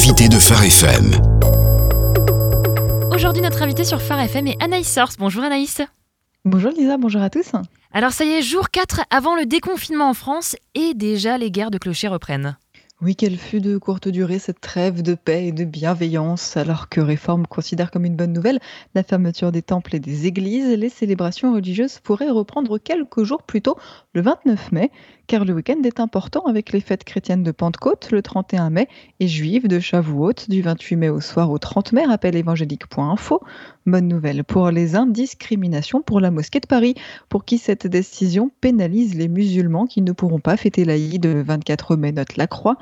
L'invité de Phare FM. Aujourd'hui, notre invité sur Phare FM est Anaïs Source. Bonjour Anaïs. Bonjour Lisa, bonjour à tous. Alors ça y est, jour 4 avant le déconfinement en France et déjà les guerres de clochers reprennent. Oui, quelle fut de courte durée cette trêve de paix et de bienveillance, alors que Réforme considère comme une bonne nouvelle la fermeture des temples et des églises, les célébrations religieuses pourraient reprendre quelques jours plus tôt, le 29 mai, car le week-end est important avec les fêtes chrétiennes de Pentecôte le 31 mai et juives de Shavuot du 28 mai au soir au 30 mai, rappel évangélique.info. Bonne nouvelle pour les indiscriminations pour la mosquée de Paris, pour qui cette décision pénalise les musulmans qui ne pourront pas fêter l'Aïd le 24 mai, note la Croix.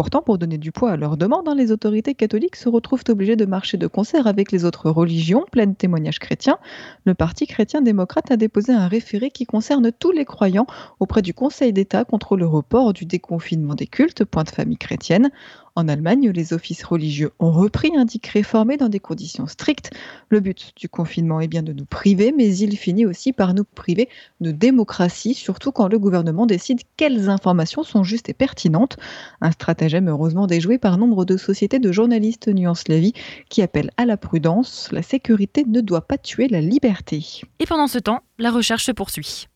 Pourtant, pour donner du poids à leur demande, hein, les autorités catholiques se retrouvent obligées de marcher de concert avec les autres religions, pleines témoignages chrétiens. Le Parti chrétien-démocrate a déposé un référé qui concerne tous les croyants auprès du Conseil d'État contre le report du déconfinement des cultes, point de famille chrétienne. En Allemagne, les offices religieux ont repris un réformé dans des conditions strictes. Le but du confinement est bien de nous priver, mais il finit aussi par nous priver de démocratie, surtout quand le gouvernement décide quelles informations sont justes et pertinentes. Un stratagème heureusement déjoué par nombre de sociétés de journalistes nuance la vie qui appellent à la prudence. La sécurité ne doit pas tuer la liberté. Et pendant ce temps, la recherche se poursuit.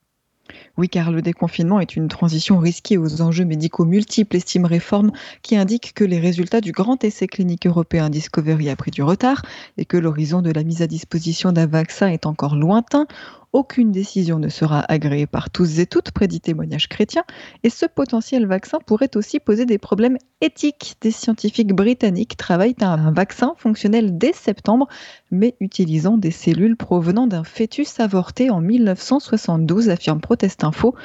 Oui, car le déconfinement est une transition risquée aux enjeux médicaux multiples, estime Réforme, qui indique que les résultats du grand essai clinique européen Discovery a pris du retard et que l'horizon de la mise à disposition d'un vaccin est encore lointain. Aucune décision ne sera agréée par tous et toutes, prédit témoignage chrétien, et ce potentiel vaccin pourrait aussi poser des problèmes éthiques. Des scientifiques britanniques travaillent à un vaccin fonctionnel dès septembre, mais utilisant des cellules provenant d'un fœtus avorté en 1972, affirme Protest Info.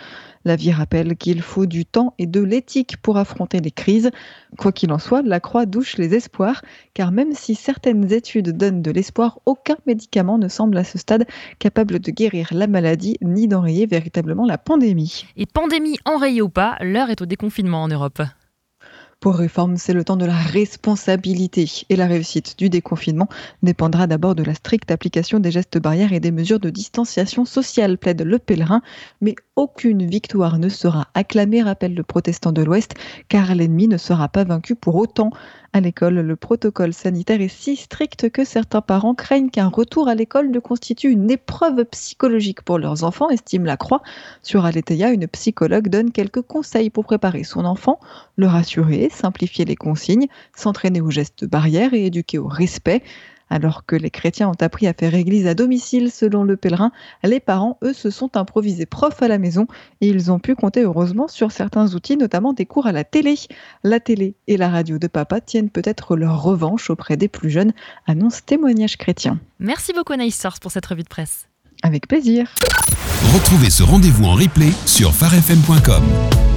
La vie rappelle qu'il faut du temps et de l'éthique pour affronter les crises. Quoi qu'il en soit, la croix douche les espoirs, car même si certaines études donnent de l'espoir, aucun médicament ne semble à ce stade capable de guérir la maladie ni d'enrayer véritablement la pandémie. Et pandémie enrayée ou pas, l'heure est au déconfinement en Europe. Pour Réforme, c'est le temps de la responsabilité et la réussite du déconfinement dépendra d'abord de la stricte application des gestes barrières et des mesures de distanciation sociale, plaide le pèlerin. Mais aucune victoire ne sera acclamée, rappelle le protestant de l'Ouest, car l'ennemi ne sera pas vaincu pour autant. À l'école, le protocole sanitaire est si strict que certains parents craignent qu'un retour à l'école ne constitue une épreuve psychologique pour leurs enfants, estime la Croix. Sur Aletheia, une psychologue donne quelques conseils pour préparer son enfant, le rassurer, simplifier les consignes, s'entraîner aux gestes barrières et éduquer au respect. Alors que les chrétiens ont appris à faire église à domicile selon le pèlerin, les parents, eux, se sont improvisés profs à la maison et ils ont pu compter heureusement sur certains outils, notamment des cours à la télé. La télé et la radio de papa tiennent peut-être leur revanche auprès des plus jeunes, annonce témoignage chrétien. Merci beaucoup Anaïs Source pour cette revue de presse. Avec plaisir. Retrouvez ce rendez-vous en replay sur farfm.com.